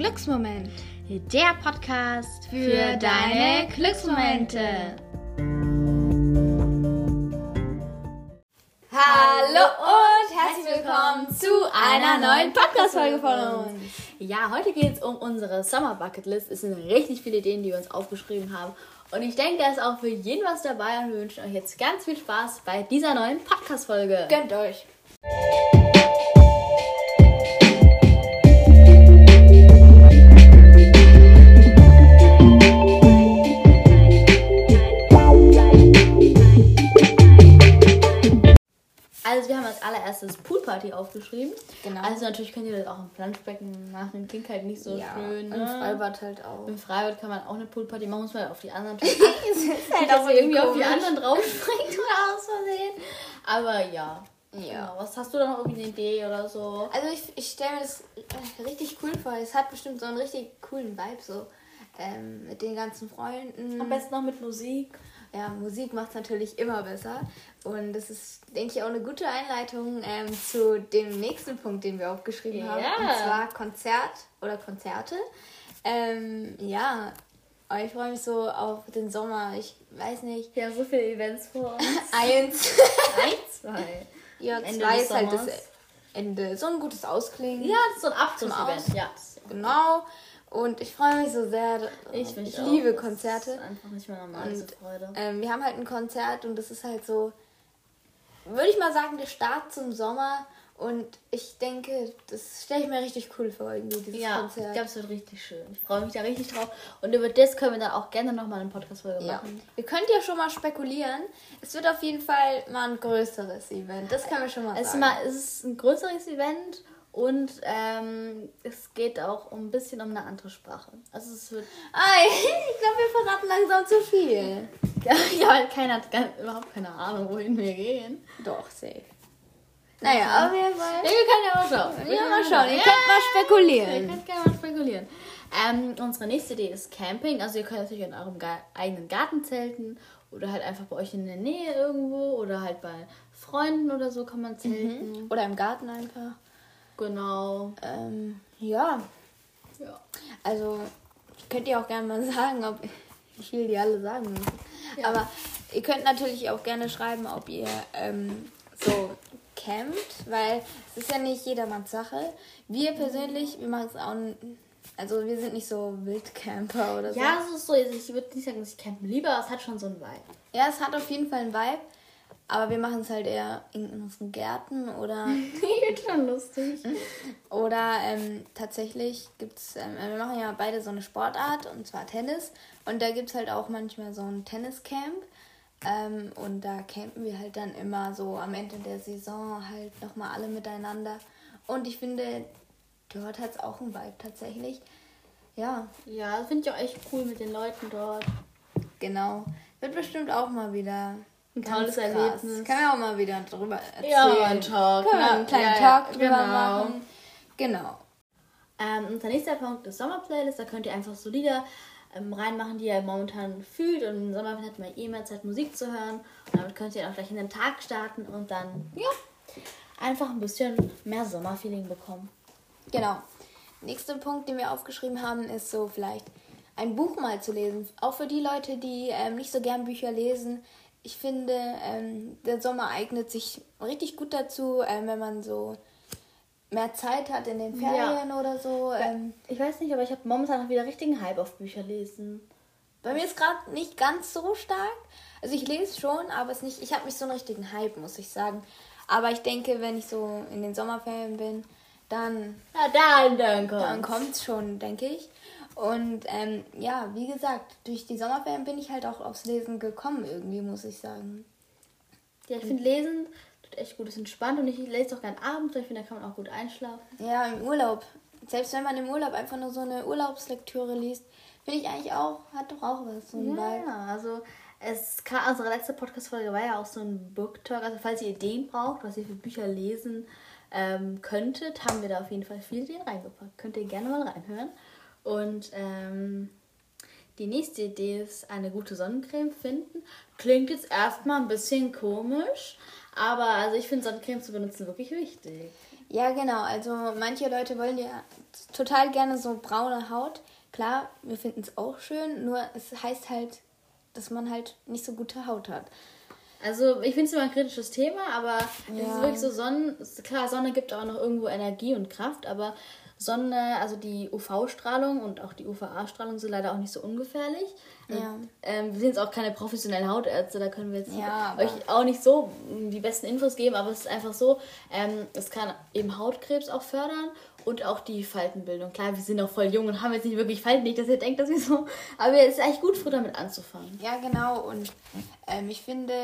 Glücksmoment. Der Podcast für, deine Glücksmomente. Hallo und herzlich willkommen zu einer neuen Podcast-Folge von uns. Ja, heute geht es um unsere Summer Bucket List. Es sind richtig viele Ideen, die wir uns aufgeschrieben haben. Und ich denke, da ist auch für jeden was dabei und wir wünschen euch jetzt ganz viel Spaß bei dieser neuen Podcast-Folge. Gönnt euch. Also wir haben als allererstes Poolparty aufgeschrieben. Genau. Also natürlich könnt ihr das auch im Planschbecken machen. Klingt halt nicht so Ja, schön. im Ne? Freibad halt auch. Im Freibad kann man auch eine Poolparty machen, muss man halt auf die anderen achten. ist halt dass man irgendwie auf die anderen draufspringt oder aus Versehen. Aber ja. Ja. Genau. Was hast du da noch irgendwie eine Idee oder so? Also ich, ich stelle mir das richtig cool vor. Es hat bestimmt so einen richtig coolen Vibe so. Ähm, mit den ganzen Freunden. Am besten noch mit Musik. Ja, Musik macht es natürlich immer besser. Und das ist, denke ich, auch eine gute Einleitung ähm, zu dem nächsten Punkt, den wir aufgeschrieben haben. Ja. Und zwar Konzert oder Konzerte. Ähm, ja, aber ich freue mich so auf den Sommer. Ich weiß nicht. Haben so viele Events vor uns. Eins. Eins, zwei. ja, Ende zwei ist halt das. Ende. So ein gutes Ausklingen. Ja, so ein Abschlussevent. Aus. Ja. Genau. Und ich freue mich so sehr. Ich, ich auch. liebe Das Konzerte. ist einfach nicht mehr normal, diese Und, Freude. Ähm, wir haben halt ein Konzert und das ist halt so, würde ich mal sagen, der Start zum Sommer. Und ich denke, das stelle ich mir richtig cool vor, irgendwie, dieses Ja, ich Konzert. glaube, es wird richtig schön. Ich freue mich da richtig drauf. Und über das können wir dann auch gerne nochmal eine Podcast-Folge ja. machen. Ihr könnt ja schon mal spekulieren. Es wird auf jeden Fall mal ein größeres Event. Das können wir schon mal Es ist, sagen. mal, es ist ein größeres Event und ähm, es geht auch um ein bisschen um eine andere Sprache. Also es wird. Ei, ich glaube, wir verraten langsam zu viel. ja, weil keiner hat gar, überhaupt keine Ahnung, wohin wir gehen. Doch, safe. Naja, auf jeden Fall. Ja, wir können ja mal schauen. Wir Ja, können mal schauen. Ihr Ja, könnt mal Ihr spekulieren. könnt gerne mal spekulieren. Ähm, unsere nächste Idee ist Camping. Also ihr könnt natürlich in eurem eigenen Garten zelten oder halt einfach bei euch in der Nähe irgendwo oder halt bei Freunden oder so kann man zelten. Oder im Garten einfach. Genau. Ähm, ja, Ja. Also, könnt ihr auch gerne mal sagen, ob wie viel die alle sagen. Ja. Aber ihr könnt natürlich auch gerne schreiben, ob ihr ähm, so campt, weil es ist ja nicht jedermanns Sache. Wir persönlich, wir machen es auch, also wir sind nicht so Wildcamper oder so. Ja, es ist so, ich würde nicht sagen, dass ich campen liebe, aber es hat schon so einen Vibe. Ja, es hat auf jeden Fall einen Vibe, aber wir machen es halt eher in unseren Gärten oder Geht schon lustig. Oder ähm, tatsächlich gibt es, ähm, wir machen ja beide so eine Sportart und zwar Tennis. Und da gibt es halt auch manchmal so ein Tenniscamp. Ähm, und da campen wir halt dann immer so am Ende der Saison halt nochmal alle miteinander. Und ich finde, dort hat es auch einen Vibe tatsächlich. Ja, Ja, das finde ich auch echt cool mit den Leuten dort. genau. Wird bestimmt auch mal wieder Ein tolles krass. Erlebnis. Können wir auch mal wieder drüber erzählen. Ja, ein Talk, Können wir ne? einen kleinen Ja, ja, Talk drüber genau. machen. Genau. Ähm, unser nächster Punkt ist Sommerplaylist. Da könnt ihr einfach so Lieder ähm, reinmachen, die ihr momentan fühlt. Und im Sommer hat man eh mehr Zeit, Musik zu hören. Und damit könnt ihr auch gleich in den Tag starten und dann, ja, einfach ein bisschen mehr Sommerfeeling bekommen. Genau. Nächster Punkt, den wir aufgeschrieben haben, ist so vielleicht ein Buch mal zu lesen. Auch für die Leute, die ähm, nicht so gern Bücher lesen. Ich finde, ähm, der Sommer eignet sich richtig gut dazu, ähm, wenn man so mehr Zeit hat in den Ferien oder so. Ähm, Ich weiß nicht, aber ich habe momentan noch wieder richtigen Hype auf Bücher lesen. bei mir ist gerade nicht ganz so stark. Also ich lese schon, aber es nicht. Ich habe nicht so einen richtigen Hype, muss ich sagen. Aber ich denke, wenn ich so in den Sommerferien bin, dann Na dann, dann kommt. Dann kommt's schon, denke ich. Und ähm, ja, wie gesagt, durch die Sommerferien bin ich halt auch aufs Lesen gekommen, irgendwie, muss ich sagen. Ja, ich finde Lesen tut echt gut, ist entspannt und ich lese auch gern abends, weil ich finde, da kann man auch gut einschlafen. Ja, im Urlaub. Selbst wenn man im Urlaub einfach nur so eine Urlaubslektüre liest, finde ich eigentlich auch, hat doch auch was. So. Ja, also es kam, unsere letzte Podcast-Folge war ja auch so ein Book Talk. Also falls ihr Ideen braucht, was ihr für Bücher lesen ähm, könntet, haben wir da auf jeden Fall viele Ideen reingepackt. Könnt ihr gerne mal reinhören. Und ähm, die nächste Idee ist eine gute Sonnencreme finden. Klingt jetzt erstmal ein bisschen komisch, aber also ich finde Sonnencreme zu benutzen wirklich wichtig. Ja, genau. Also manche Leute wollen ja total gerne so braune Haut. Klar, wir finden es auch schön, nur es heißt halt, dass man halt nicht so gute Haut hat. Also ich finde es immer ein kritisches Thema, aber ja. es ist wirklich so Sonnen. Klar, Sonne gibt auch noch irgendwo Energie und Kraft, aber Sonne, also die UV-Strahlung und auch die UVA-Strahlung sind leider auch nicht so ungefährlich. Ja. Ähm, wir sind jetzt auch keine professionellen Hautärzte, da können wir jetzt ja, euch auch nicht so die besten Infos geben, aber es ist einfach so, ähm, es kann eben Hautkrebs auch fördern und auch die Faltenbildung. Klar, wir sind noch voll jung und haben jetzt nicht wirklich Falten, nicht, dass ihr denkt, dass wir so, aber es ist eigentlich gut, früh damit anzufangen. Ja, genau und ähm, ich finde,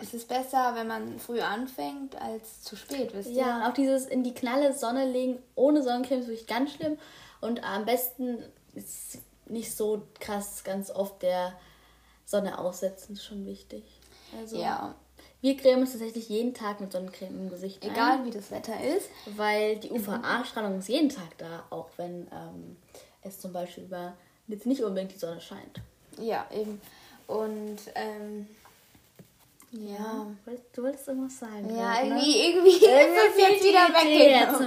es ist besser, wenn man früh anfängt, als zu spät, wisst ihr? Ja, auch dieses in die knalle Sonne legen ohne Sonnencreme ist wirklich ganz schlimm. Und am besten ist nicht so krass ganz oft der Sonne aussetzen, ist schon wichtig. Also, ja. Wir cremen uns tatsächlich jeden Tag mit Sonnencreme im Gesicht. Egal ein, wie das Wetter ist. Weil die UVA-Strahlung ist jeden Tag da, auch wenn ähm, es zum Beispiel über jetzt nicht unbedingt die Sonne scheint. Ja, eben. Und ähm, ja. Du wolltest irgendwas sagen. Ja, irgendwie, ne? irgendwie, irgendwie ist es jetzt wieder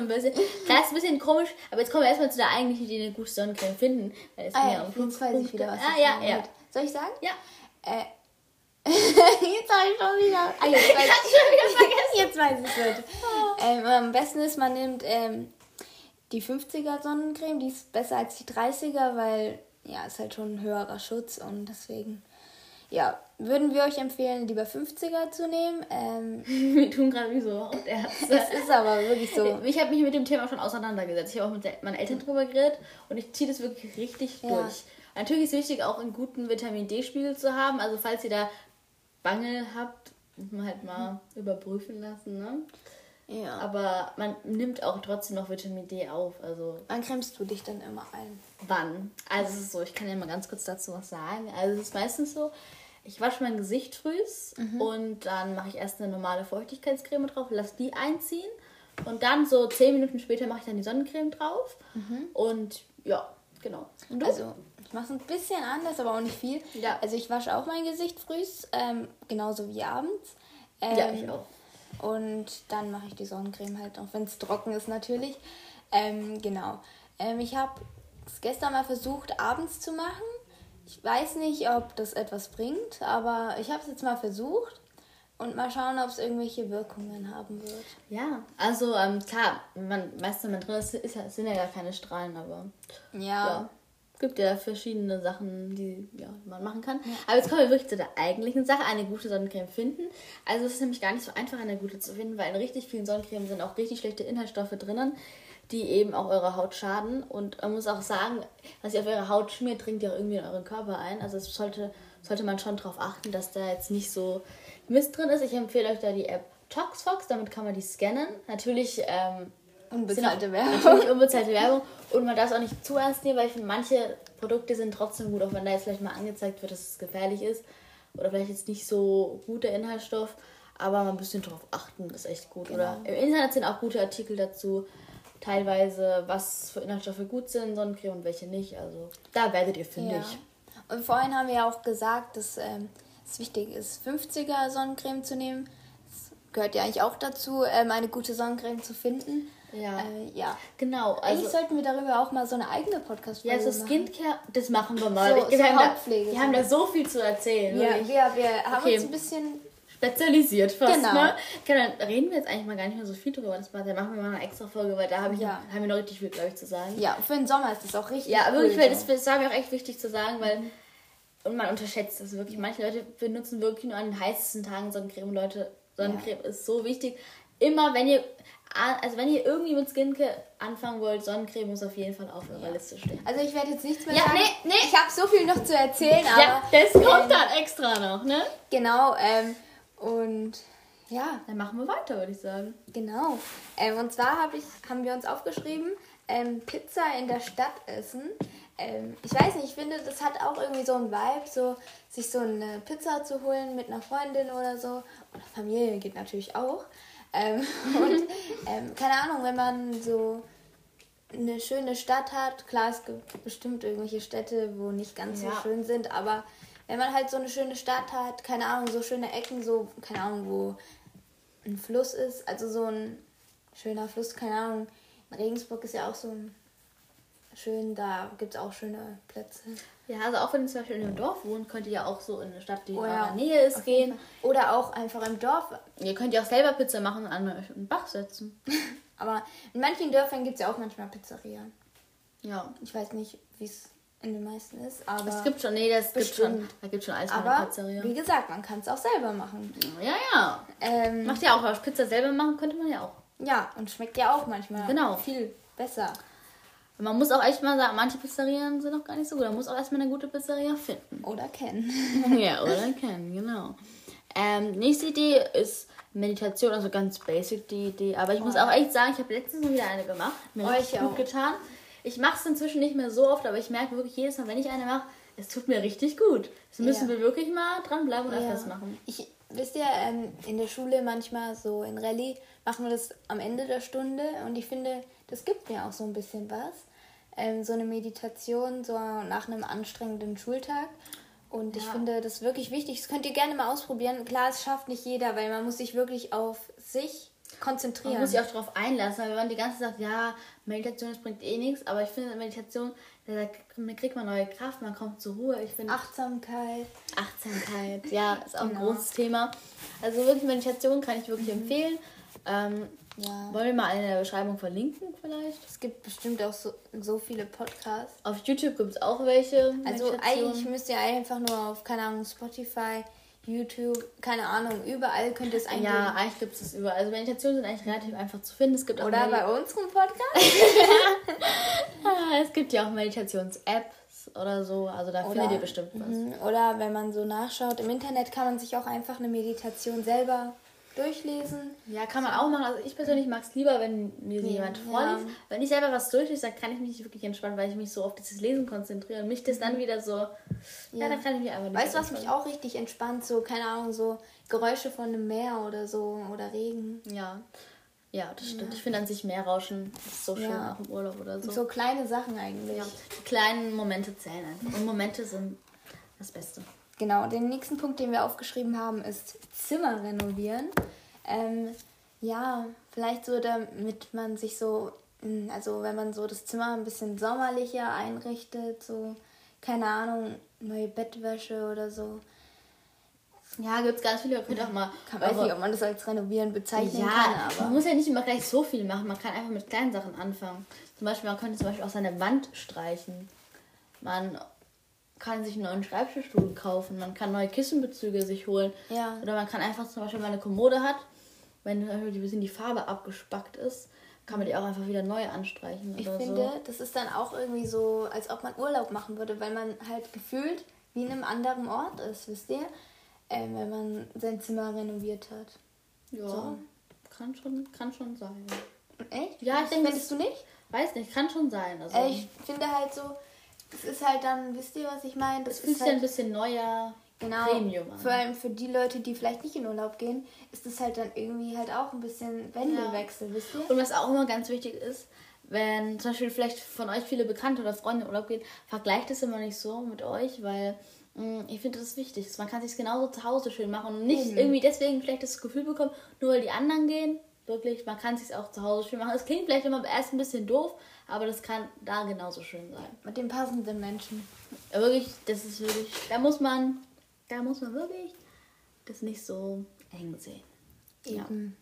bisschen. Klar, ist ein bisschen komisch, aber jetzt kommen wir erstmal zu der eigentlichen Idee, eine gute Sonnencreme finden. Weil es ah, ja, um jetzt weiß ich wieder, was ah, ja, ja. Soll ich sagen? Ja. Äh, jetzt habe ich schon wieder. Ah, jetzt weiß ich schon wieder vergessen. Jetzt weiß ich es. Oh. Ähm, am besten ist, man nimmt ähm, die 50er Sonnencreme, die ist besser als die 30er, weil ja, ist halt schon ein höherer Schutz und deswegen ja, würden wir euch empfehlen, lieber 50er zu nehmen. Ähm, wir tun gerade wie so Hautärzte. das ist aber wirklich so. Ich habe mich mit dem Thema schon auseinandergesetzt. Ich habe auch mit meinen Eltern drüber geredet und ich ziehe das wirklich richtig ja. durch. Natürlich ist es wichtig, auch einen guten Vitamin D-Spiegel zu haben. Also falls ihr da Bangel habt, muss man halt mal mhm. überprüfen lassen. Ne? Ja. Aber man nimmt auch trotzdem noch Vitamin D auf. Also Wann cremst du dich dann immer ein? Wann? Also es ist so, ich kann ja mal ganz kurz dazu was sagen. Also es ist meistens so, ich wasche mein Gesicht frühs mhm. und dann mache ich erst eine normale Feuchtigkeitscreme drauf, lasse die einziehen und dann so zehn Minuten später mache ich dann die Sonnencreme drauf mhm. und ja, genau. Und also ich mache es ein bisschen anders, aber auch nicht viel. Ja. Also ich wasche auch mein Gesicht frühs, ähm, genauso wie abends. Ähm, ja, ich auch. Und dann mache ich die Sonnencreme halt, auch wenn es trocken ist natürlich. Ähm, genau. Ähm, ich habe es gestern mal versucht, abends zu machen. Ich weiß nicht, ob das etwas bringt, aber ich habe es jetzt mal versucht und mal schauen, ob es irgendwelche Wirkungen haben wird. Ja, also ähm, klar, man, meistens, wenn man drin ist, ist, sind ja gar keine Strahlen, aber ja. ja gibt ja verschiedene Sachen, die ja, man machen kann. Ja. Aber jetzt kommen wir wirklich zu der eigentlichen Sache, eine gute Sonnencreme finden. Also es ist nämlich gar nicht so einfach, eine gute zu finden, weil in richtig vielen Sonnencremen sind auch richtig schlechte Inhaltsstoffe drinnen, die eben auch eure Haut schaden. Und man muss auch sagen, was ihr auf eure Haut schmiert, dringt ja auch irgendwie in euren Körper ein. Also es sollte, sollte man schon darauf achten, dass da jetzt nicht so Mist drin ist. Ich empfehle euch da die App ToxFox, damit kann man die scannen. Natürlich ähm, unbezahlte Werbung. Natürlich unbezahlte Werbung. Und man darf es auch nicht zu ernst nehmen, weil ich finde, manche Produkte sind trotzdem gut, auch wenn da jetzt vielleicht mal angezeigt wird, dass es gefährlich ist. Oder vielleicht jetzt nicht so gut der Inhaltsstoff. Aber man ein bisschen drauf achten, ist echt gut. Genau. Oder im Internet sind auch gute Artikel dazu teilweise, was für Inhaltsstoffe gut sind, Sonnencreme und welche nicht. Also da werdet ihr fündig. Ja. Und vorhin haben wir ja auch gesagt, dass ähm, es wichtig ist, 50er Sonnencreme zu nehmen. Das gehört ja eigentlich auch dazu, ähm, eine gute Sonnencreme zu finden. Ja. Äh, ja. Genau. Also, Eigentlich sollten wir darüber auch mal so eine eigene Podcast-Folge machen. Ja, so Skincare, das machen wir mal. So, wir, so haben da, wir haben da so viel zu erzählen. Ja, wir, wir haben okay. uns ein bisschen spezialisiert fast. Genau. Ne? Okay, dann reden wir jetzt eigentlich mal gar nicht mehr so viel drüber. Das machen wir mal eine extra Folge, weil da hab ich, ja. haben wir noch richtig viel, glaube ich, zu sagen. Ja, für den Sommer ist das auch richtig. Ja, wirklich, weil das, das war mir auch echt wichtig zu sagen, weil. Mhm. Und man unterschätzt das wirklich. Manche Leute benutzen wirklich nur an den heißesten Tagen Sonnencreme. Leute, Sonnencreme ja. ist so wichtig. Immer wenn ihr also wenn ihr irgendwie mit Skincare anfangen wollt, Sonnencreme muss auf jeden Fall auf eurer ja. Liste stehen. Also ich werde jetzt nichts mehr ja, sagen. Nee, nee. Ich habe so viel noch zu erzählen, aber... Ja, das kommt ähm, dann extra noch, ne? Genau, ähm, und ja. Dann machen wir weiter, würde ich sagen. Genau. Ähm, und zwar hab ich, haben wir uns aufgeschrieben, ähm, Pizza in der Stadt essen. Ähm, ich weiß nicht, ich finde, das hat auch irgendwie so einen Vibe, so sich so eine Pizza zu holen mit einer Freundin oder so. Oder Familie geht natürlich auch. Ähm, und ähm, keine Ahnung, wenn man so eine schöne Stadt hat, klar, es gibt bestimmt irgendwelche Städte, wo nicht ganz Ja. so schön sind, aber wenn man halt so eine schöne Stadt hat, keine Ahnung, so schöne Ecken, so, keine Ahnung, wo ein Fluss ist, also so ein schöner Fluss, keine Ahnung, in Regensburg ist ja auch so ein schön, da gibt es auch schöne Plätze. Ja, also auch wenn ihr zum Beispiel in einem Dorf wohnt, könnt ihr ja auch so in eine Stadt, die Oh in ja, eurer Nähe ist, Auf gehen. Oder auch einfach im Dorf. Ihr könnt ja auch selber Pizza machen und an einen Bach setzen. Aber in manchen Dörfern gibt es ja auch manchmal Pizzeria. Ja. Ich weiß nicht, wie es in den meisten ist, aber, Es gibt schon, nee, das gibt schon, Bestimmt. da gibt schon alles aber Pizzeria. wie gesagt, man kann es auch selber machen. Ja, ja. Ähm, Macht ja auch, aber Pizza selber machen könnte man ja auch. ja, und schmeckt ja auch manchmal Genau. viel besser. Man muss auch echt mal sagen, manche Pizzerien sind auch gar nicht so gut. Man muss auch erstmal eine gute Pizzeria finden. Oder kennen. ja, oder kennen, genau. Ähm, nächste Idee ist Meditation, also ganz basic die Idee. Aber ich muss auch echt sagen, ich habe letztens mal wieder eine gemacht. Mir Oh, ich gut auch. getan. Ich mache es inzwischen nicht mehr so oft, aber ich merke wirklich jedes Mal, wenn ich eine mache, es tut mir richtig gut. Das müssen Ja. wir wirklich mal dranbleiben und öfters Ja. machen. Ich, wisst ihr, ähm, in der Schule manchmal so in Rallye machen wir das am Ende der Stunde und ich finde, das gibt mir auch so ein bisschen was. Ähm, so eine Meditation so nach einem anstrengenden Schultag. Und ich Ja. finde das wirklich wichtig. Das könnt ihr gerne mal ausprobieren. Klar, es schafft nicht jeder, weil man muss sich wirklich auf sich konzentrieren. Man muss sich auch darauf einlassen, weil wenn man die ganze Zeit sagt, ja, Meditation, das bringt eh nichts, aber ich finde, Meditation, da kriegt man neue Kraft, man kommt zur Ruhe. Ich finde, Achtsamkeit. Achtsamkeit, ja, ist auch ein Genau. großes Thema. Also wirklich Meditation kann ich wirklich empfehlen. Ähm, Ja. wollen wir mal in der Beschreibung verlinken vielleicht? Es gibt bestimmt auch so, so viele Podcasts. Auf YouTube gibt es auch welche. Also eigentlich müsst ihr einfach nur auf, keine Ahnung, Spotify, YouTube, keine Ahnung, überall könnt ihr es eingeben. Ja, eigentlich gibt es das überall. Also Meditationen sind eigentlich relativ einfach zu finden. Es gibt auch Oder Medi- bei unserem Podcast. Ah, es gibt ja auch Meditations-Apps oder so. Also da findet ihr bestimmt was. Mhm. Oder wenn man so nachschaut, im Internet kann man sich auch einfach eine Meditation selber durchlesen. Ja, kann man auch machen. Also ich persönlich mag es lieber, wenn mir Ja, jemand ja. vorliest. Wenn ich selber was durchlese, dann kann ich mich nicht wirklich entspannen, weil ich mich so auf dieses Lesen konzentriere und mich das dann wieder so. Ja, Ja. dann kann ich mich einfach nicht Weißt du, was mich auch richtig entspannt? So, keine Ahnung, so Geräusche von einem Meer oder so oder Regen. Ja. Ja, das stimmt. Ich finde an sich Meerrauschen ist so schön, Ja. auch im Urlaub oder so. So kleine Sachen eigentlich. Ja, die kleinen Momente zählen einfach. Und Momente sind das Beste. Genau, den nächsten Punkt, den wir aufgeschrieben haben, ist Zimmer renovieren. Ähm, ja, vielleicht so, damit man sich so, mm, also wenn man so das Zimmer ein bisschen sommerlicher einrichtet, so, keine Ahnung, neue Bettwäsche oder so. Ja, gibt es ganz viele. Könnt auch mal. Kann weiß eure- nicht, ob man das als renovieren bezeichnen ja, kann, man aber. muss ja nicht immer gleich so viel machen. Man kann einfach mit kleinen Sachen anfangen. Zum Beispiel, man könnte zum Beispiel auch seine Wand streichen. Man kann sich einen neuen Schreibtischstuhl kaufen. Man kann neue Kissenbezüge sich holen. Ja. Oder man kann einfach zum Beispiel, wenn man eine Kommode hat, wenn ein bisschen die Farbe abgespackt ist, kann man die auch einfach wieder neu anstreichen. Ich finde, so. das ist dann auch irgendwie so, als ob man Urlaub machen würde, weil man halt gefühlt wie in einem anderen Ort ist, wisst ihr? Ähm, wenn man sein Zimmer renoviert hat. Ja, So. kann, schon, kann schon sein. Echt? Ja, ich denke, Findest du nicht? Weiß nicht, kann schon sein. Also, Äh, ich finde halt so, es ist halt dann, wisst ihr, was ich meine? Das es fühlt ist sich ein halt, bisschen neuer genau, Premium an. vor allem für die Leute, die vielleicht nicht in Urlaub gehen, ist es halt dann irgendwie halt auch ein bisschen Wendelwechsel, wisst ihr? Und was auch immer ganz wichtig ist, wenn zum Beispiel vielleicht von euch viele Bekannte oder Freunde in Urlaub gehen, vergleicht es immer nicht so mit euch, weil mh, ich finde das ist wichtig. Man kann sich genauso zu Hause schön machen und nicht Eben. irgendwie deswegen vielleicht das Gefühl bekommen, nur weil die anderen gehen. Wirklich, man kann sich auch zu Hause schön machen. Es klingt vielleicht immer erst ein bisschen doof, aber das kann da genauso schön sein. Mit den passenden Menschen. Ja, Wirklich, das ist wirklich, da muss man, da muss man wirklich das nicht so eng sehen. Ja. Eben.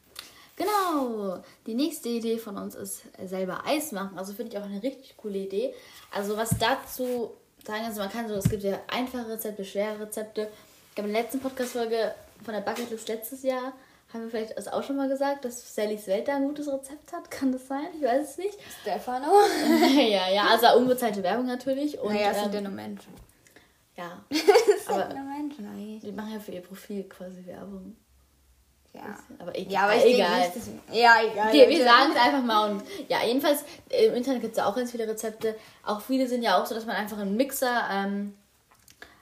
Genau. Die nächste Idee von uns ist selber Eis machen. Also finde ich auch eine richtig coole Idee. Also was dazu sagen, also man kann so, es gibt ja einfache Rezepte, schwere Rezepte. Ich glaube in der letzten Podcast-Folge von der Bucketlist letztes Jahr haben wir vielleicht das auch schon mal gesagt, dass Sallys Welt da ein gutes Rezept hat. Kann das sein? Ich weiß es nicht. Stefano? ja, ja, also unbezahlte Werbung natürlich. Und, naja, es sind ähm, ja nur Menschen. ja, Es sind Aber- nur Menschen eigentlich. die machen ja für ihr Profil quasi Werbung. Ja. Aber egal. Ja, aber ich denke egal. nicht, dass... Ja, egal. Okay, wir sagen es einfach mal. Und ja, jedenfalls, im Internet gibt es ja auch ganz viele Rezepte. Auch viele sind ja auch so, dass man einfach einen Mixer, ähm,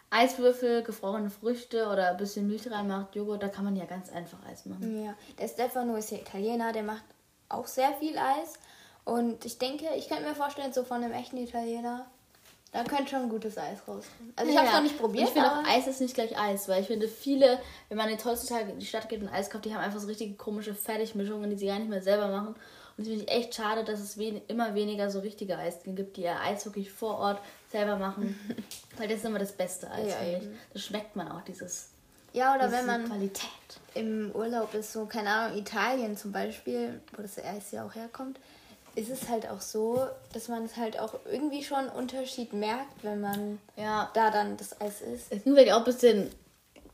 Eiswürfel, gefrorene Früchte oder ein bisschen Milch reinmacht, Joghurt, da kann man ja ganz einfach Eis machen. Ja, der Stefano ist ja Italiener, der macht auch sehr viel Eis. Und ich denke, ich könnte mir vorstellen, so von einem echten Italiener, da könnte schon gutes Eis rauskommen. Also ich habe es noch nicht probiert. Und ich finde auch, Eis ist nicht gleich Eis, weil ich finde, viele, wenn man jetzt heutzutage in die Stadt geht und Eis kauft, die haben einfach so richtige komische Fertigmischungen, die sie gar nicht mehr selber machen. Und das finde ich echt schade, dass es wen immer weniger so richtige Eisdielen gibt, die ihr Eis wirklich vor Ort selber machen. weil das ist immer das beste Eis, Ja, finde ich. Das schmeckt man auch, dieses ja, oder diese wenn man Qualität. im Urlaub ist, so, keine Ahnung, Italien zum Beispiel, wo das Eis ja auch herkommt, ist es halt auch so, dass man es halt auch irgendwie schon einen Unterschied merkt, wenn man Ja, da dann das Eis isst. es ist vielleicht auch ein bisschen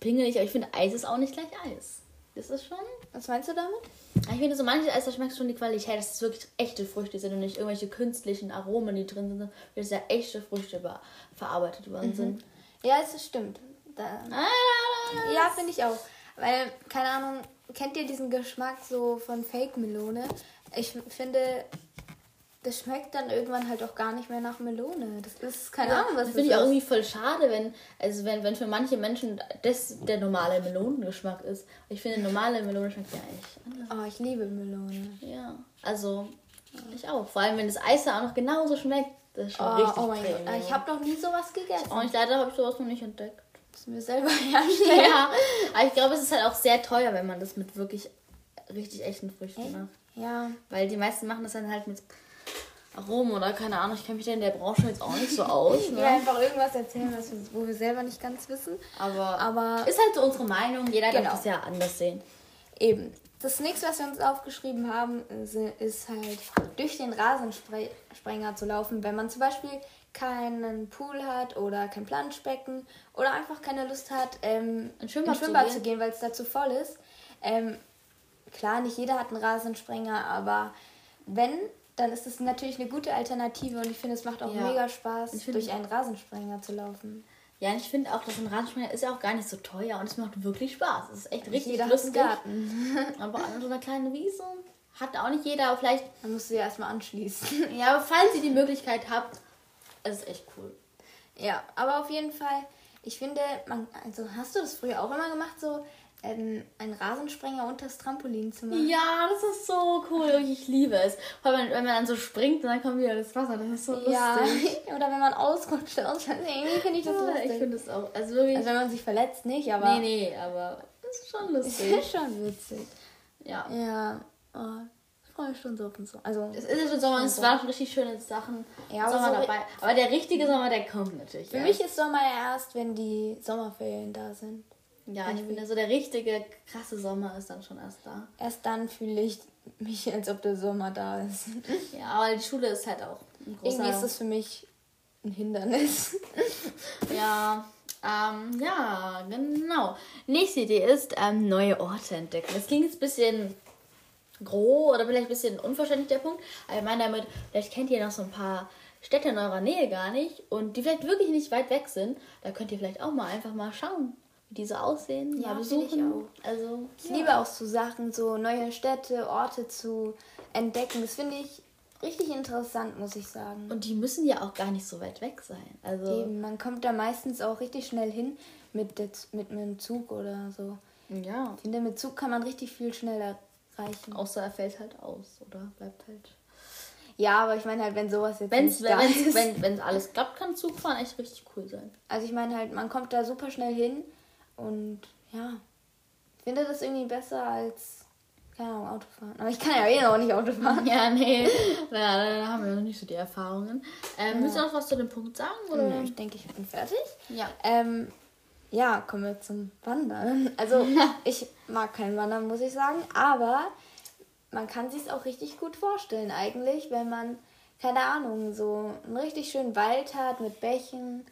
pingelig, aber ich finde, Eis ist auch nicht gleich Eis. Das ist schon. Was meinst du damit? Ich finde, so manches Eis, da schmeckst du schon die Qualität, dass es wirklich echte Früchte sind und nicht irgendwelche künstlichen Aromen, die drin sind, dass ja echte Früchte be- verarbeitet worden sind. Ja, es stimmt. Da, Ah, ja, finde ich auch. Weil, keine Ahnung, kennt ihr diesen Geschmack so von Fake-Melone? Ich finde, das schmeckt dann irgendwann halt auch gar nicht mehr nach Melone. Das ist keine Ahnung, was das das finde ich auch irgendwie voll schade, wenn, also wenn, wenn für manche Menschen das der normale Melonengeschmack ist. Ich finde, normale Melone schmeckt ja eigentlich anders. Oh, ich liebe Melone. Ja, also ich auch. Vor allem, wenn das Eis dann auch noch genauso schmeckt. Das ist schon Oh, richtig oh mein Gott, ich habe noch nie sowas gegessen. Oh, ich leider habe ich sowas noch nicht entdeckt. Müssen wir selber herstellen. Ja, aber ich glaube, es ist halt auch sehr teuer, wenn man das mit wirklich richtig echten Früchten macht. Ja, Weil die meisten machen das dann halt mit Aromen oder keine Ahnung. Ich kenne mich da in der Branche jetzt auch nicht so aus. ich will Ne? einfach irgendwas erzählen, was wir, wo wir selber nicht ganz wissen. Aber, Aber ist halt so unsere Meinung. Jeder Genau. darf das ja anders sehen. Eben. Das nächste, was wir uns aufgeschrieben haben, ist, halt durch den Rasensprenger zu laufen, wenn man zum Beispiel keinen Pool hat oder kein Planschbecken oder einfach keine Lust hat, ähm, Ins Schwimmbad ins Schwimmbad zu zu gehen, weil es da zu voll ist. Ähm, klar, nicht jeder hat einen Rasensprenger, aber wenn, dann ist es natürlich eine gute Alternative und ich finde, es macht auch Ja. mega Spaß, Ich durch einen Rasensprenger zu laufen. Ja, und ich finde auch, dass ein Rasensprenger ist ja auch gar nicht so teuer und es macht wirklich Spaß. Es ist echt Nicht richtig jeder lustig. Garten. Aber an so einer kleinen Wiese hat auch nicht jeder, aber vielleicht, Dann musst du ja erstmal anschließen. ja, aber falls ihr die Möglichkeit habt, es ist echt cool. Ja, aber auf jeden Fall, ich finde, man, also hast du das früher auch immer gemacht, so ähm, einen Rasensprenger unter das Trampolin zu machen? Ja, das ist so cool. Ich liebe es. Vor allem, wenn man dann so springt und dann kommt wieder das Wasser. Das ist so Ja, lustig. oder wenn man ausrutscht, aus Versehen, irgendwie finde ich das Ja, lustig. ich finde es auch. Also wirklich. also wenn man sich verletzt, nicht, aber nee, nee, aber es ist schon lustig. ist schon witzig. ja. Ja, oh, ich freue mich schon so auf den Sommer. Also, Es ist ja schon Sommer, es waren schon richtig schöne Sachen Ja, Sommer so- dabei. Aber der richtige Sommer, der kommt natürlich. für ja. mich ist Sommer ja erst, wenn die Sommerferien da sind. Ja, ich finde, so der richtige, krasse Sommer ist dann schon erst da. Erst dann fühle ich mich, als ob der Sommer da ist. Ja, aber die Schule ist halt auch ein großer... Irgendwie ist das für mich ein Hindernis. Ja, ähm, ja, genau. Nächste Idee ist, ähm, neue Orte entdecken. Das klingt jetzt ein bisschen grob oder vielleicht ein bisschen unverständlich der Punkt. Aber ich meine damit, vielleicht kennt ihr noch so ein paar Städte in eurer Nähe gar nicht und die vielleicht wirklich nicht weit weg sind. Da könnt ihr vielleicht auch mal einfach mal schauen, wie diese aussehen, Ja, mal finde ich besuchen. Also, Ich liebe auch so Sachen, so neue Städte, Orte zu entdecken. Das finde ich richtig interessant, muss ich sagen. Und die müssen ja auch gar nicht so weit weg sein. Also, Eben, man kommt da meistens auch richtig schnell hin mit, der, mit einem Zug oder so. ja. Ich finde, mit Zug kann man richtig viel schneller erreichen. Außer er fällt halt aus oder bleibt halt. Ja, aber ich meine halt, wenn sowas jetzt Wenn's, nicht da wenn's, ist. wenn wenn alles klappt, kann Zugfahren echt richtig cool sein. Also ich meine halt, man kommt da super schnell hin und ja, ich finde das irgendwie besser als, keine Ahnung, Autofahren. Aber ich kann ja eh noch nicht Auto fahren. Ja, nee. Ja, da haben wir noch nicht so die Erfahrungen. Ähm, Müsst ihr noch was zu dem Punkt sagen? Oder? Nö, Ich denke, ich bin fertig. Ja. Ähm, ja, kommen wir zum Wandern. Also ich mag kein Wandern, muss ich sagen, aber man kann sich auch richtig gut vorstellen eigentlich, wenn man, keine Ahnung, so einen richtig schönen Wald hat mit Bächen,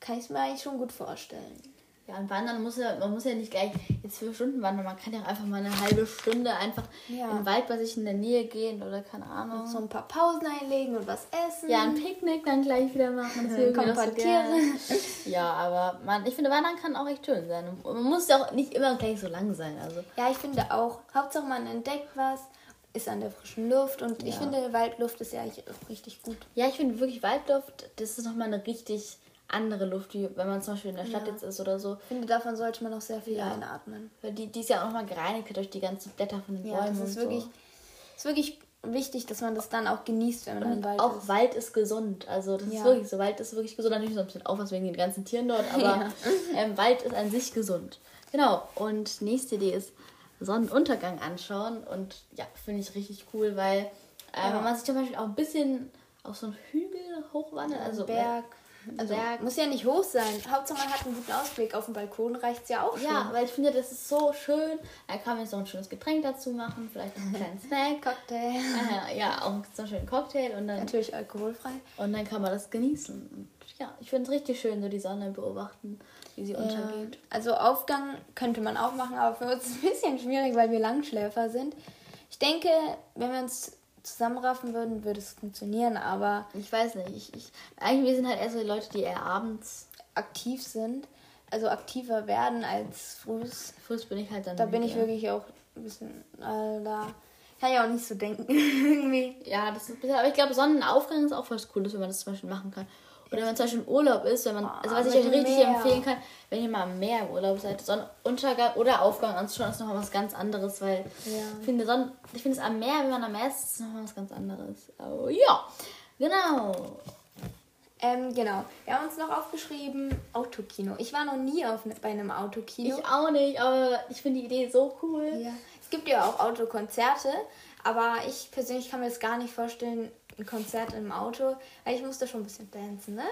kann ich es mir eigentlich schon gut vorstellen. Ja, und wandern muss ja, man muss ja nicht gleich jetzt vier Stunden wandern, man kann ja auch einfach mal eine halbe Stunde einfach Ja. den Wald bei sich in der Nähe gehen oder keine Ahnung. So ein paar Pausen einlegen und was essen. ja, ein Picknick dann gleich wieder machen. Das ich paar so. Ja, aber man, ich finde, Wandern kann auch echt schön sein. Und man muss ja auch nicht immer gleich so lang sein. Also Ja, ich finde auch, Hauptsache man entdeckt was, ist an der frischen Luft und ich Ja. finde, Waldluft ist ja eigentlich auch richtig gut. Ja, ich finde wirklich Waldluft, das ist nochmal eine richtig andere Luft, wie wenn man zum Beispiel in der Stadt Ja. jetzt ist oder so. Ich finde, davon sollte man auch sehr viel Ja. einatmen. Weil die, die ist ja auch nochmal gereinigt durch die ganzen Blätter von den Ja, Bäumen. das ist und wirklich, So. ist wirklich wichtig, dass man das dann auch genießt, wenn man dann Wald auch ist. Wald ist gesund. Also das ja. ist wirklich so. Wald ist wirklich gesund. Natürlich so ein bisschen Aufwand wegen den ganzen Tieren dort, aber ähm, Wald ist an sich gesund. Genau. Und nächste Idee ist Sonnenuntergang anschauen. Und ja, finde ich richtig cool, weil äh, wenn man sich zum Beispiel auch ein bisschen auf so einen Hügel hochwandert, also Berg. Also Berg. muss ja nicht hoch sein. Hauptsache man hat einen guten Ausblick. Auf dem Balkon reicht es ja auch schon. Ja, weil ich finde, das ist so schön. Da kann man jetzt noch ein schönes Getränk dazu machen. Vielleicht noch einen kleinen Snack. Cocktail. Äh, ja, auch so einen schönen Cocktail. Und dann, Natürlich alkoholfrei. Und dann kann man das genießen. Und ja, ich finde es richtig schön, so die Sonne beobachten, wie sie ja. untergeht. Also Aufgang könnte man auch machen, aber für uns ist es ein bisschen schwierig, weil wir Langschläfer sind. Ich denke, wenn wir uns zusammenraffen würden, würde es funktionieren, aber. Ich weiß nicht. Ich, ich, eigentlich wir sind halt eher so die Leute, die eher abends aktiv sind. Also aktiver werden als frühs. Frühs bin ich halt dann. Da bin ich wirklich auch ein bisschen. Äh, da kann ich auch nicht so denken. Irgendwie. Ja, das ist, aber ich glaube, Sonnenaufgang ist auch was Cooles, wenn man das zum Beispiel machen kann. Oder wenn man zum Beispiel im Urlaub ist, wenn man, oh, also was ich euch richtig Meer. empfehlen kann, wenn ihr mal am Meer im Urlaub seid, Sonnenuntergang oder Aufgang anzuschauen, ist nochmal was ganz anderes, weil ja. ich finde Sonne, ich finde es am Meer, wenn man am Meer ist, ist nochmal was ganz anderes. Oh, ja, genau. Ähm, genau. Wir haben uns noch aufgeschrieben, Autokino. Ich war noch nie auf, bei einem Autokino. Ich auch nicht, aber ich finde die Idee so cool. Ja. Es gibt ja auch Autokonzerte, aber ich persönlich kann mir das gar nicht vorstellen, ein Konzert im Auto, ich musste schon ein bisschen dancen, ne?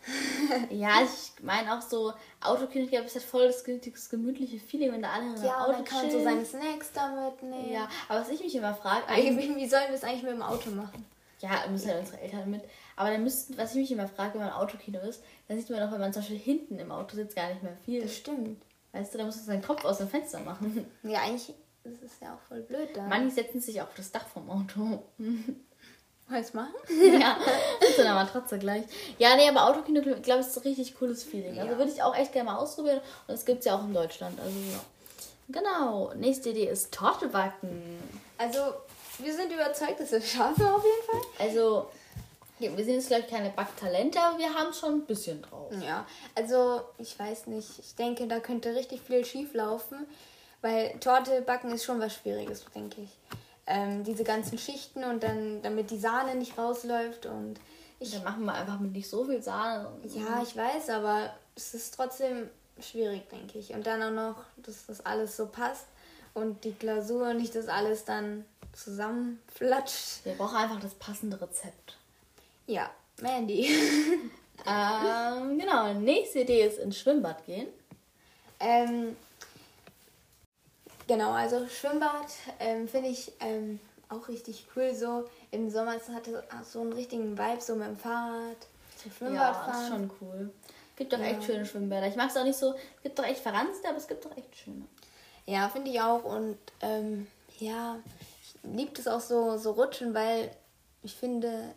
ja, ich meine auch so, Autokino, ich glaube, es hat voll das, das gemütliche Feeling, wenn da alle in ja, Auto dann kann man so seine Snacks da mitnehmen. Ja, aber was ich mich immer frage, wie sollen wir es eigentlich mit dem Auto machen? Ja, müssen halt unsere Eltern mit. Aber dann müssten, was ich mich immer frage, wenn man Autokino ist, dann sieht man doch, wenn man zum Beispiel hinten im Auto sitzt, gar nicht mehr viel. Das stimmt. Weißt du, da muss man seinen Kopf aus dem Fenster machen. Ja, eigentlich ist es ja auch voll blöd da. Manche setzen sich auf das Dach vom Auto. Wollt's machen? ja, so eine Matratze gleich. Ja, nee, aber Autokino, glaube ich, ist ein richtig cooles Feeling. Also ja. Also würde ich auch echt gerne mal ausprobieren. Und das gibt es ja auch in Deutschland. Also ja. Genau. Nächste Idee ist Torte backen. Also, wir sind überzeugt, dass wir es schaffen auf jeden Fall. Also, ja, wir sind jetzt, glaube ich, keine Backtalente, aber wir haben schon ein bisschen drauf. Ja, also, ich weiß nicht. Ich denke, da könnte richtig viel schief laufen. Weil Torte backen ist schon was Schwieriges, denke ich ähm, diese ganzen Schichten und dann, damit die Sahne nicht rausläuft und ich. Dann machen wir einfach mit nicht so viel Sahne. Ja, ich weiß, aber es ist trotzdem schwierig, denke ich. Und dann auch noch, dass das alles so passt und die Glasur nicht das alles dann zusammenflatscht. Wir brauchen einfach das passende Rezept. Ja, Mandy. ähm, genau, nächste Idee ist ins Schwimmbad gehen. Ähm, Genau, also Schwimmbad ähm, finde ich ähm, auch richtig cool. So im Sommer hat es so einen richtigen Vibe, so mit dem Fahrrad zum Schwimmbad ja, fahren. Ja, ist schon cool. Gibt doch ja. echt schöne Schwimmbäder. Ich mag es auch nicht so, es gibt doch echt verranzte, aber es gibt doch echt schöne. Ja, finde ich auch. Und ähm, ja, ich liebe es auch so, so Rutschen, weil ich finde,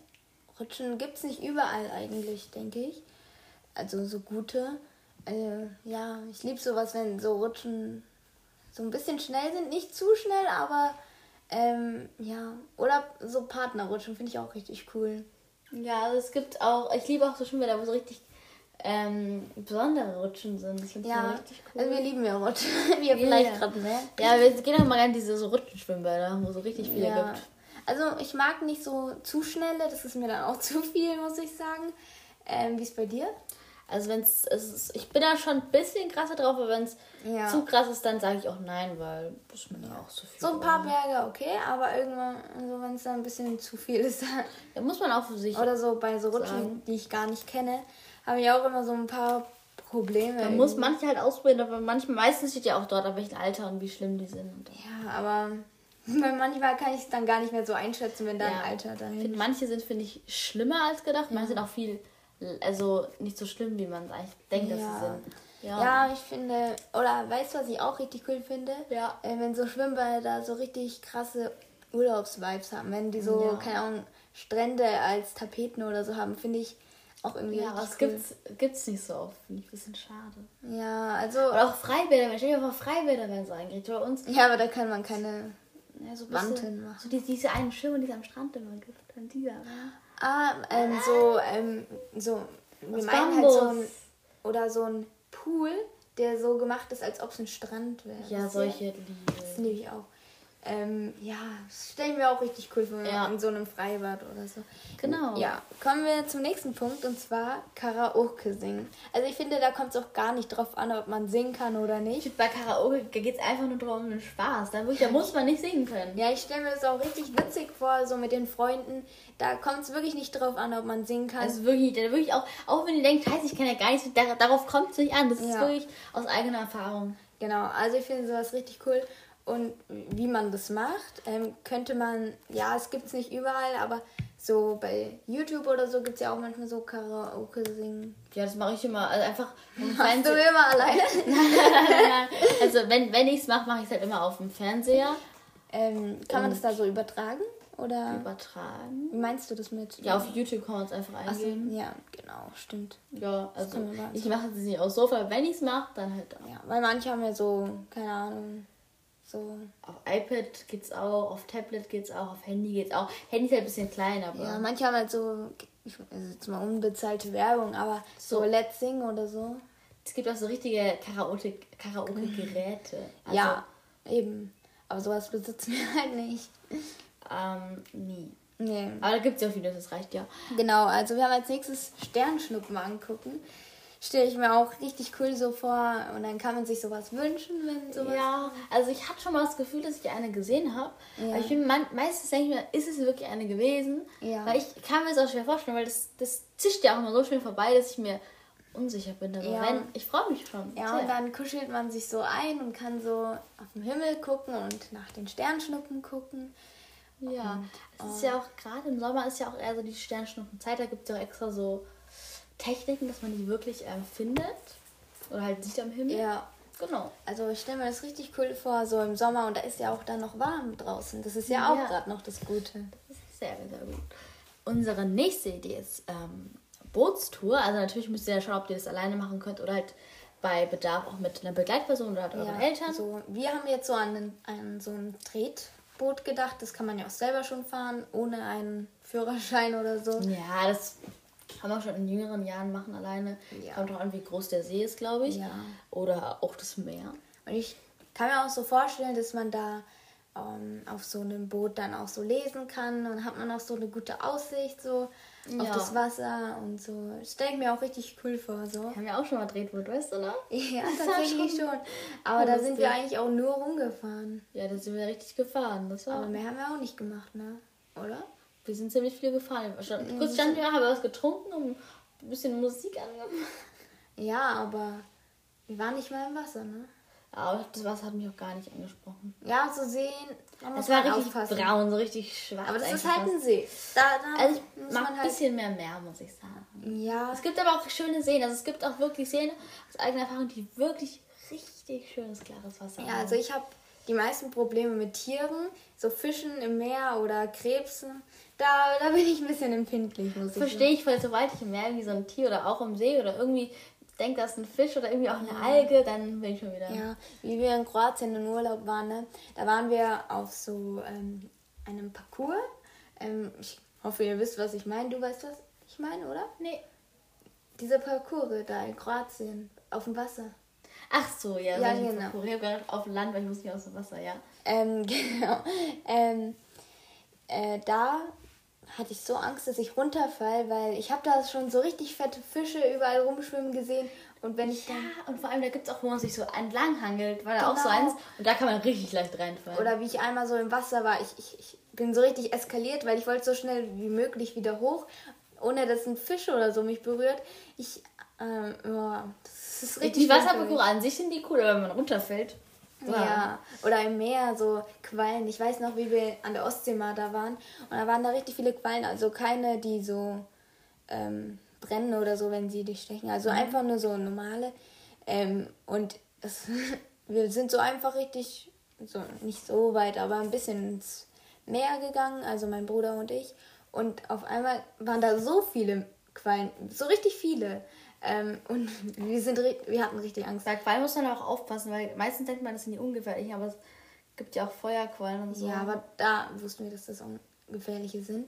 Rutschen gibt es nicht überall eigentlich, denke ich. Also so gute. Äh, ja, ich liebe sowas, wenn so Rutschen so ein bisschen schnell sind. Nicht zu schnell, aber ähm, ja. Oder so Partnerrutschen finde ich auch richtig cool. Ja, also es gibt auch, ich liebe auch so Schwimmbäder, wo so richtig ähm, besondere Rutschen sind. Das ja, richtig cool. Also wir lieben ja Rutschen. Wie ihr vielleicht gerade merkt. Ja, wir gehen auch mal gerne diese so Rutschenschwimmbäder, wo so richtig viele ja. gibt. Also ich mag nicht so zu schnelle, das ist mir dann auch zu viel, muss ich sagen. Ähm, Wie ist bei dir? Also wenn es ich bin da schon ein bisschen krasser drauf, aber wenn es ja. zu krass ist, dann sage ich auch nein, weil das ist mir dann auch zu viel. So ein paar Berge, okay, aber irgendwann, also wenn es dann ein bisschen zu viel ist, dann muss man auch für sich. Oder so bei so Rutschen, sagen. die ich gar nicht kenne, habe ich auch immer so ein paar Probleme. Man irgendwie. muss manche halt ausprobieren, aber manchmal, meistens steht ja auch dort, ab welchem Alter und wie schlimm die sind. Ja, aber manchmal kann ich es dann gar nicht mehr so einschätzen, wenn da ja. ein Alter dahin. Find, manche sind, finde ich, schlimmer als gedacht. Ja. Manche sind auch viel also nicht so schlimm, wie man es eigentlich denkt, ja. dass sie sind. Ja. ja, ich finde, oder weißt du, was ich auch richtig cool finde? Ja. Äh, wenn so Schwimmbäder so richtig krasse Urlaubsvibes haben, wenn die so, ja. keine Ahnung, Strände als Tapeten oder so haben, finde ich auch irgendwie Ja, aber das cool. gibt's, gibt's nicht so oft, finde ich ein bisschen schade. Ja, also. Oder auch Freibäder, stell dir mal vor, Freibäder werden so eingerichtet bei uns. Ja, aber da kann man keine ja, so Wand hinmachen. So diese, diese einen Schirme, die es am Strand immer gibt. Dann dieser, Ah, ähm, so, ähm, so, wir meinen halt so ein, oder so ein Pool, der so gemacht ist, als ob es ein Strand wäre. Ja, solche Liebe. Das liebe ich auch. Ähm, ja, das stelle ich mir auch richtig cool vor, Ja. in so einem Freibad oder so. Genau. Ja, kommen wir zum nächsten Punkt und zwar Karaoke singen. Also ich finde, da kommt es auch gar nicht drauf an, ob man singen kann oder Ich nicht. finde, bei Karaoke geht es einfach nur darum, um den Spaß. Da, wirklich, da muss man nicht singen können. Ja, ich stelle mir das auch richtig witzig vor, so mit den Freunden. Da kommt es wirklich nicht drauf an, ob man singen kann. Also wirklich, da wirklich auch, auch wenn ihr denkt, scheiße, ich kann ja gar nichts, dar- darauf kommt es nicht an. Das ist Ja. wirklich aus eigener Erfahrung. Genau, also ich finde sowas richtig cool. Und wie man das macht, ähm, könnte man, ja, es gibt es nicht überall, aber so bei YouTube oder so gibt es ja auch manchmal so Karaoke-Singen. Ja, das mache ich immer. Also einfach Machst du immer alleine? also wenn, wenn ich es mache, mache ich es halt immer auf dem Fernseher ähm, kann man das da so übertragen? Oder übertragen. wie meinst du das mit? Ja, auf YouTube kann man es einfach Ach so, eingeben. ja, genau, stimmt. Ja, also ich mache es nicht aufs Sofa. Wenn ich es mache, dann halt da. Ja, weil manche haben ja so, keine Ahnung, so. Auf iPad geht's auch, auf Tablet geht's auch, auf Handy geht's auch. Handy ist halt ein bisschen klein, aber Ja, manche haben halt so, ich also jetzt mal unbezahlte Werbung, aber so, So. Let's Sing oder so. es gibt auch so richtige Karaoke- Karaoke-Geräte. Also, ja, eben. Aber sowas besitzen wir halt nicht. Ähm, nie. Nee. Aber da gibt's ja auch Videos, das reicht ja. Genau, also wir haben als nächstes Sternschnuppen angucken. Stelle ich mir auch richtig cool so vor. Und dann kann man sich sowas wünschen, wenn sowas. Ja, also ich hatte schon mal das Gefühl, dass ich eine gesehen habe. Ja. Aber ich bin man, meistens denke ich mir, ist es wirklich eine gewesen? Ja. Weil ich kann mir das auch schwer vorstellen, weil das, das zischt ja auch immer so schnell vorbei, dass ich mir unsicher bin. Aber Ja. wenn, ich freue mich schon. Ja, sehr. und dann kuschelt man sich so ein und kann so auf den Himmel gucken und nach den Sternschnuppen gucken. Ja, es oh. ist ja auch gerade im Sommer ist ja auch eher so die Sternschnuppenzeit. Da gibt es ja auch extra so Techniken, dass man die wirklich ähm, findet. Oder halt sieht am Himmel. Ja, Genau. also ich stelle mir das richtig cool vor, so im Sommer und da ist ja auch dann noch warm draußen. Das ist ja auch Ja. gerade noch das Gute. Das ist sehr, sehr gut. Unsere nächste Idee ist ähm, Bootstour. Also natürlich müsst ihr ja schauen, ob ihr das alleine machen könnt oder halt bei Bedarf auch mit einer Begleitperson oder halt euren Eltern. So, wir haben jetzt so an, an so ein Tretboot gedacht. Das kann man ja auch selber schon fahren, ohne einen Führerschein oder so. Ja, das kann man schon in jüngeren Jahren machen alleine. Ja. Kommt auch an, wie groß der See ist, glaube ich. Ja. Oder auch das Meer. Und ich kann mir auch so vorstellen, dass man da ähm, auf so einem Boot dann auch so lesen kann und hat man auch so eine gute Aussicht so auf Ja. das Wasser und so. Das stelle ich mir auch richtig cool vor. So. Wir haben ja auch schon mal Tretboot, weißt du noch? Ja, Das tatsächlich schon schon. Aber da sind wir eigentlich auch nur rumgefahren. Ja, da sind wir richtig gefahren. Das war Aber mehr haben wir auch nicht gemacht, ne? Oder? Wir sind ziemlich viel gefahren. Wir stand, kurz standen wir, haben was getrunken und ein bisschen Musik angemacht. Ja, aber wir waren nicht mal im Wasser, ne? Aber das Wasser hat mich auch gar nicht angesprochen. Ja, so sehen. Es war richtig aufpassen. braun, so richtig schwarz. Aber das ist halt ein. See. Da, da Also ich mag man ein halt. bisschen mehr Meer, muss ich sagen. Ja, Es gibt aber auch schöne Seen. Also es gibt auch wirklich Seen aus eigener Erfahrung, die wirklich richtig schönes, klares Wasser Ja, haben. also ich habe die meisten Probleme mit Tieren, so Fischen im Meer oder Krebsen. Da, da bin ich ein bisschen empfindlich, muss ich Verstehe ich, weil sobald ich im Meer irgendwie so ein Tier oder auch im See oder irgendwie denke, das ist ein Fisch oder irgendwie auch eine Alge, dann bin ich schon wieder. Ja, wie wir in Kroatien in Urlaub waren, ne? da waren wir auf so ähm, einem Parcours. Ähm, ich hoffe, ihr wisst, was ich meine. Du weißt, was ich meine, oder? Nee. Diese Parcours da in Kroatien, auf dem Wasser. Ach so, ja. Ja, solche genau. Ich habe gerade auf Land, weil ich muss nicht aus dem Wasser, ja. Ähm, genau. Ähm, äh, da hatte ich so Angst, dass ich runterfall, weil ich habe da schon so richtig fette Fische überall rumschwimmen gesehen. Und wenn ich Ja, und vor allem, da gibt es auch, wo man sich so entlang hangelt, war da auch so Genau. eins. Und da kann man richtig leicht reinfallen. Oder wie ich einmal so im Wasser war, ich, ich, ich bin so richtig eskaliert, weil ich wollte so schnell wie möglich wieder hoch, ohne dass ein Fisch oder so mich berührt. Ich, ähm, ja, das ist richtig. die Wasserparcours an sich sind die cool, aber wenn man runterfällt. Ja, oder im Meer, so Quallen. Ich weiß noch, wie wir an der Ostsee mal da waren. Und da waren da richtig viele Quallen. Also keine, die so ähm, brennen oder so, wenn sie dich stechen. Also einfach nur so normale. Ähm, und es, wir sind so einfach richtig, so nicht so weit, aber ein bisschen ins Meer gegangen. Also mein Bruder und ich. Und auf einmal waren da so viele Quallen. So richtig viele. Ähm, und wir, sind, wir hatten richtig Angst. Bei Quallen muss man auch aufpassen, weil meistens denkt man, das sind die ungefährlich, aber es gibt ja auch Feuerquallen und so. Ja, aber da wussten wir, dass das ungefährliche sind.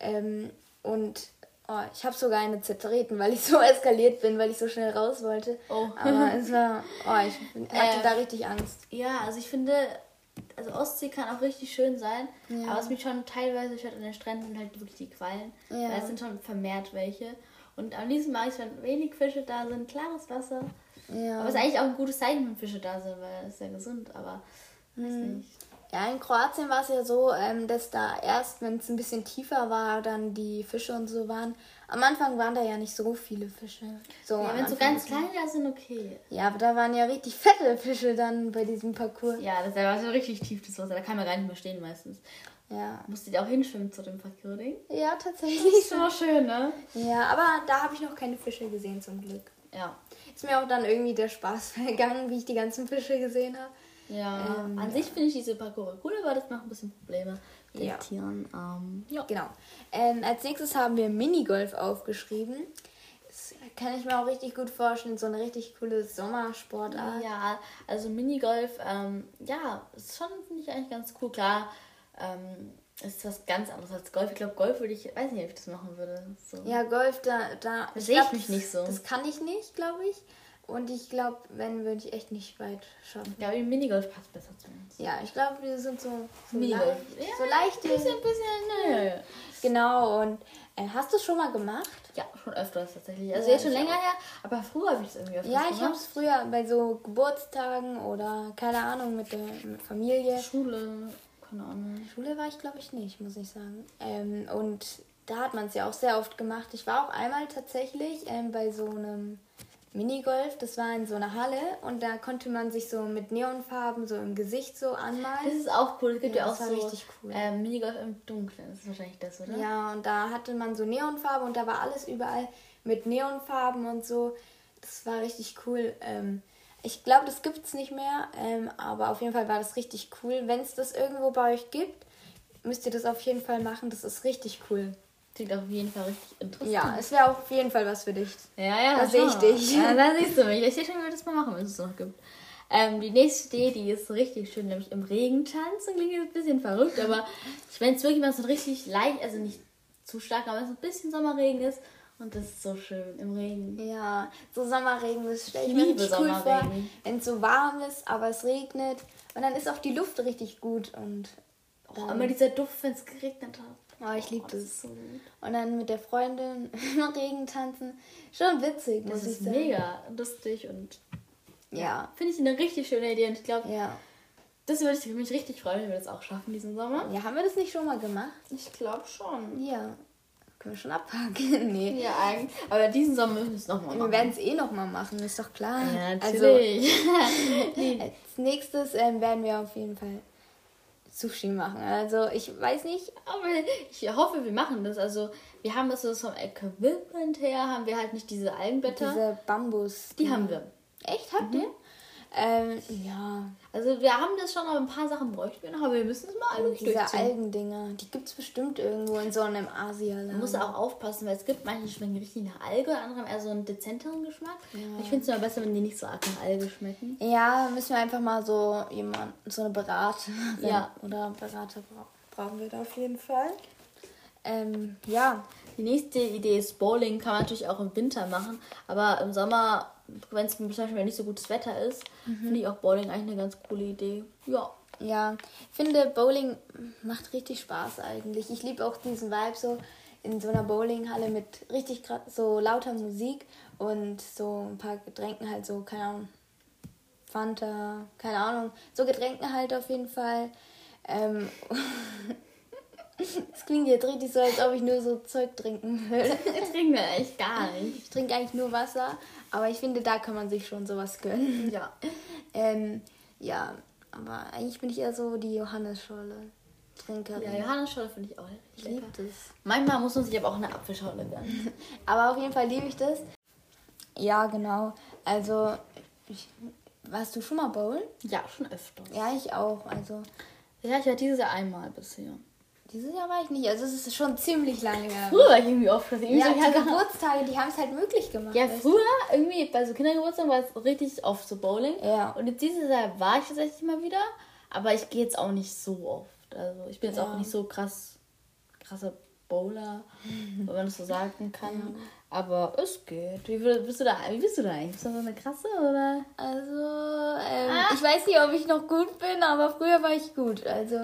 Ähm, und oh, ich habe sogar eine zertreten, weil ich so eskaliert bin, weil ich so schnell raus wollte. Oh. Aber es war, oh, ich hatte Äh, da richtig Angst. Ja, also ich finde, also Ostsee kann auch richtig schön sein, aber was mich schon teilweise stört an den Stränden halt wirklich die Quallen. Ja. Weil es sind schon vermehrt welche. Und am liebsten mag ich wenn wenig Fische da sind, klares Wasser. Ja. Aber es ist eigentlich auch ein gutes Zeichen, wenn Fische da sind, weil es ist ja gesund, aber weiß Hm. nicht. Ja, in Kroatien war es ja so, ähm, dass da erst, wenn es ein bisschen tiefer war, dann die Fische und so waren. Am Anfang waren da ja nicht so viele Fische. So Ja, wenn so ganz kleine da sind, okay. Ja, aber da waren ja richtig fette Fische dann bei diesem Parcours. Ja, das war so richtig tief, das Wasser. Da kann man gar nicht mehr stehen meistens. Ja, Musstet ihr auch hinschwimmen zu dem Parcours-Ding? ja Das tatsächlich. ist immer schön, ne? Ja, aber da habe ich noch keine Fische gesehen zum Glück. Ja. Ist mir auch dann irgendwie der Spaß vergangen, wie ich die ganzen Fische gesehen habe. Ja, Ähm, an sich finde ich diese Parcours cool, aber das macht ein bisschen Probleme mit Ja. den Tieren. Ähm, ja. Genau. Ähm, als nächstes haben wir Minigolf aufgeschrieben. Das kann ich mir auch richtig gut vorstellen, so eine richtig coole Sommersportart. Ja, also Minigolf, ähm, ja, ist schon, finde ich eigentlich ganz cool. Klar, ähm, ist was ganz anderes als Golf. Ich glaube, Golf würde ich, weiß nicht, ob ich das machen würde. So. Ja, Golf, da, da sehe ich mich nicht so. Das kann ich nicht, glaube ich. Und ich glaube, wenn, würde ich echt nicht weit schaffen. Ich glaube, Minigolf passt besser zu uns. Ja, ich glaube, wir sind so, so, Minigolf. leicht, Ja, so leichte. Bisschen, bisschen, nö. Genau, und äh, hast du es schon mal gemacht? Ja, schon öfters tatsächlich. Also Ja, jetzt schon länger auch. her, aber früher habe ich es irgendwie öfters Ja, ich habe gemacht. es früher bei so Geburtstagen oder keine Ahnung mit der mit Familie. Schule, keine Ahnung. Schule war ich glaube ich nicht, muss ich sagen. Ähm, und da hat man es ja auch sehr oft gemacht. Ich war auch einmal tatsächlich ähm, bei so einem Minigolf. Das war in so einer Halle und da konnte man sich so mit Neonfarben so im Gesicht so Das anmalen. ist auch cool. Es gibt Ja, ja, auch das war so richtig cool. ähm, Minigolf im Dunkeln. Das ist wahrscheinlich das, oder? Ja, und da hatte man so Neonfarben und da war alles überall mit Neonfarben und so. Das war richtig cool. Ähm, ich glaube, das gibt es nicht mehr, ähm, aber auf jeden Fall war das richtig cool. Wenn es das irgendwo bei euch gibt, müsst ihr das auf jeden Fall machen. Das ist richtig cool. Klingt auf jeden Fall richtig interessant. Ja, es wäre auf jeden Fall was für dich. Ja, ja, Da sehe ich dich. Ja, da siehst du mich. Ich sehe schon, wie wir das mal machen, wenn es es noch gibt. Ähm, die nächste Idee, die ist richtig schön, nämlich im Regen tanzen. Klingt jetzt ein bisschen verrückt, aber ich wenn es wirklich mal so richtig leicht, also nicht zu stark, aber wenn es ein bisschen Sommerregen ist und das ist so schön im Regen. Ja, so Sommerregen, das stelle ich mir liebe richtig cool vor. Wenn es so warm ist, aber es regnet. Und dann ist auch die Luft richtig gut. Und Oh, immer dieser Duft, wenn es geregnet hat. oh, ich liebe Oh, das das. so. Und dann mit der Freundin im Regen tanzen. Schon witzig, Das ist sagen. mega lustig und Ja. finde ich eine richtig schöne Idee und ich glaube, Ja. das würde ich mich richtig freuen, wenn wir das auch schaffen diesen Sommer. Ja, haben wir das nicht schon mal gemacht? Ich glaube schon. Ja. Können wir schon abhaken? nee. Ja, eigentlich. Aber diesen Sommer müssen wir es nochmal Wir machen. werden es eh nochmal machen, ist doch klar. Ja, also, natürlich. als nächstes ähm, werden wir auf jeden Fall Sushi machen. Also, ich weiß nicht. Aber ich hoffe, wir machen das. Also, wir haben das so vom Equipment her, haben wir halt nicht diese Algenblätter. Diese Bambus. die haben wir. Echt? Habt ihr? Ähm, ja. Also, wir haben das schon, aber ein paar Sachen bräuchten wir noch, aber wir müssen es mal eigentlich Diese. Algendinger, die gibt es bestimmt irgendwo in so einem Man Asialaden. muss auch aufpassen, weil es gibt manche, die schmecken richtig nach Alge, andere haben eher so einen dezenteren Geschmack. Ich finde es immer besser, wenn die nicht so arg nach Alge schmecken. Ja, müssen wir einfach mal so jemand, so eine Beraterin Ja. oder Berater bra brauchen wir da auf jeden Fall. Ähm, ja, Die nächste Idee ist Bowling, kann man natürlich auch im Winter machen, aber im Sommer, wenn es zum Beispiel nicht so gutes Wetter ist, finde ich auch Bowling eigentlich eine ganz coole Idee. Ja. ja, ich finde Bowling macht richtig Spaß eigentlich. Ich liebe auch diesen Vibe so in so einer Bowlinghalle mit richtig so lauter Musik und so ein paar Getränken halt so, keine Ahnung, Fanta, keine Ahnung, so Getränken halt auf jeden Fall. Ähm, Es klingt jetzt richtig so, als ob ich nur so Zeug trinken würde. Trinken wir echt gar nicht. Ich trinke eigentlich nur Wasser, aber ich finde, da kann man sich schon sowas gönnen. Ja. Ähm, ja, aber eigentlich bin ich eher so die Johannesschorle Trinkerin. Ja, Johannesschorle finde ich auch ich liebe das. Manchmal muss man sich aber auch eine Apfelschorle gönnen. Aber auf jeden Fall liebe ich das. Ja, genau. Also, ich, warst du schon mal bowlen? Ja, schon öfter. Ja, ich auch. Also, Ja, ich war dieses Jahr einmal bisher. Dieses Jahr war ich nicht. Also, es ist schon ziemlich lange her. Früher war ich irgendwie oft. irgendwie Ja, so die Geburtstage, die haben es halt möglich gemacht. ja, weißt du? früher irgendwie bei so Kindergeburtstagen war es richtig oft so Bowling. Ja. Und jetzt dieses Jahr war ich tatsächlich mal wieder. Aber ich gehe jetzt auch nicht so oft. Also ich bin jetzt Ja. auch nicht so krass, krasser Bowler, wenn man das so sagen kann. Aber es geht. Wie bist du da, wie bist du da eigentlich? Bist du so eine krasse oder? Also, ähm, Ah. ich weiß nicht, ob ich noch gut bin, aber früher war ich gut. Also,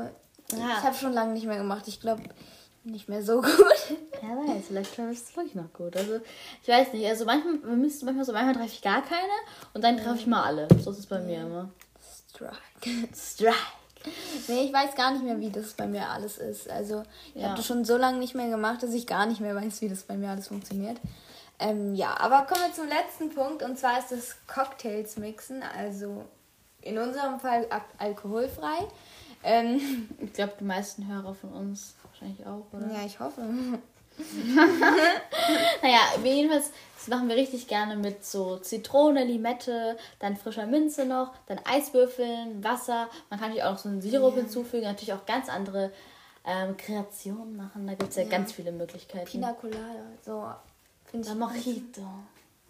Ja. ich habe schon lange nicht mehr gemacht. Ich glaube, nicht mehr so gut. Ja, weiß, vielleicht bist du wirklich noch gut. Also, ich weiß nicht. Also, manchmal, man müsste manchmal so, manchmal treffe ich gar keine und dann treffe ich mal alle. So ist es bei mir immer. Strike. Strike. Nee, ich weiß gar nicht mehr, wie das bei mir alles ist. Also, ich Ja. habe das schon so lange nicht mehr gemacht, dass ich gar nicht mehr weiß, wie das bei mir alles funktioniert. Ähm, ja, aber kommen wir zum letzten Punkt und zwar ist das Cocktails mixen. Also, in unserem Fall alkoholfrei. Ähm, Ich glaube, die meisten Hörer von uns wahrscheinlich auch, oder? ja, ich hoffe. Naja, jedenfalls, das machen wir richtig gerne mit so Zitrone, Limette, dann frischer Minze noch, dann Eiswürfeln, Wasser. Man kann natürlich auch noch so einen Sirup hinzufügen, natürlich auch ganz andere ähm, Kreationen machen. Da gibt es ja, ganz viele Möglichkeiten. Pina Colada, so. Finde ich. Mojito.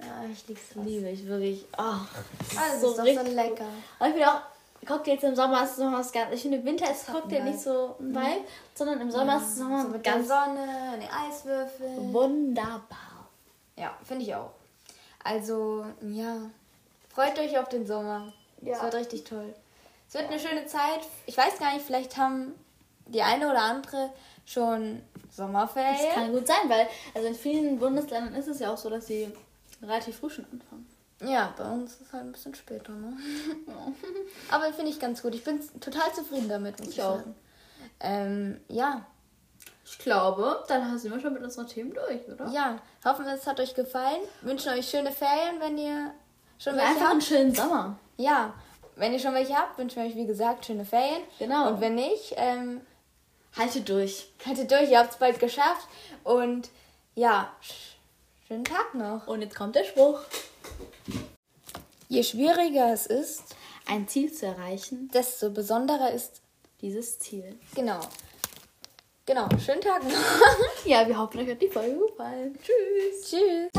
Ja, ich lieb's. Liebe ich wirklich. Das Also, ist ist so doch so lecker. Und ich finde auch, Cocktails im Sommer ist noch was ganz. Ich finde, im Winter ist Cocktail nicht so ein Vibe, sondern im Sommer ist es nochmal So mit der ganz Sonne, den Eiswürfeln. wunderbar. Ja, finde ich auch. Also, ja. Freut euch auf den Sommer. Ja. Es wird richtig toll. Es wird eine schöne Zeit. Ich weiß gar nicht, vielleicht haben die eine oder andere schon Das Sommerferien. kann gut sein, weil also in vielen Bundesländern ist es ja auch so, dass sie relativ früh schon anfangen. Ja, bei uns ist es halt ein bisschen später, ne? Aber finde ich ganz gut. Ich bin total zufrieden damit, muss ich, Ich auch. sagen. Ähm, ja, Ich glaube, dann sind wir schon mit unseren Themen durch, oder? ja. Hoffen wir, es hat euch gefallen. Wünschen euch schöne Ferien, wenn ihr schon Und welche einfach einen habt. schönen Sommer. Ja, wenn ihr schon welche habt, wünschen wir euch, wie gesagt, schöne Ferien. Genau. Und wenn nicht, ähm, Haltet durch. haltet durch, ihr habt es bald geschafft. Und ja, sch schönen Tag noch. Und jetzt kommt der Spruch. Je schwieriger es ist, Ein Ziel zu erreichen, desto besonderer ist. dieses Ziel. Genau. Genau, schönen Tag noch. Ja, wir hoffen, euch hat die Folge gefallen. Tschüss. Tschüss.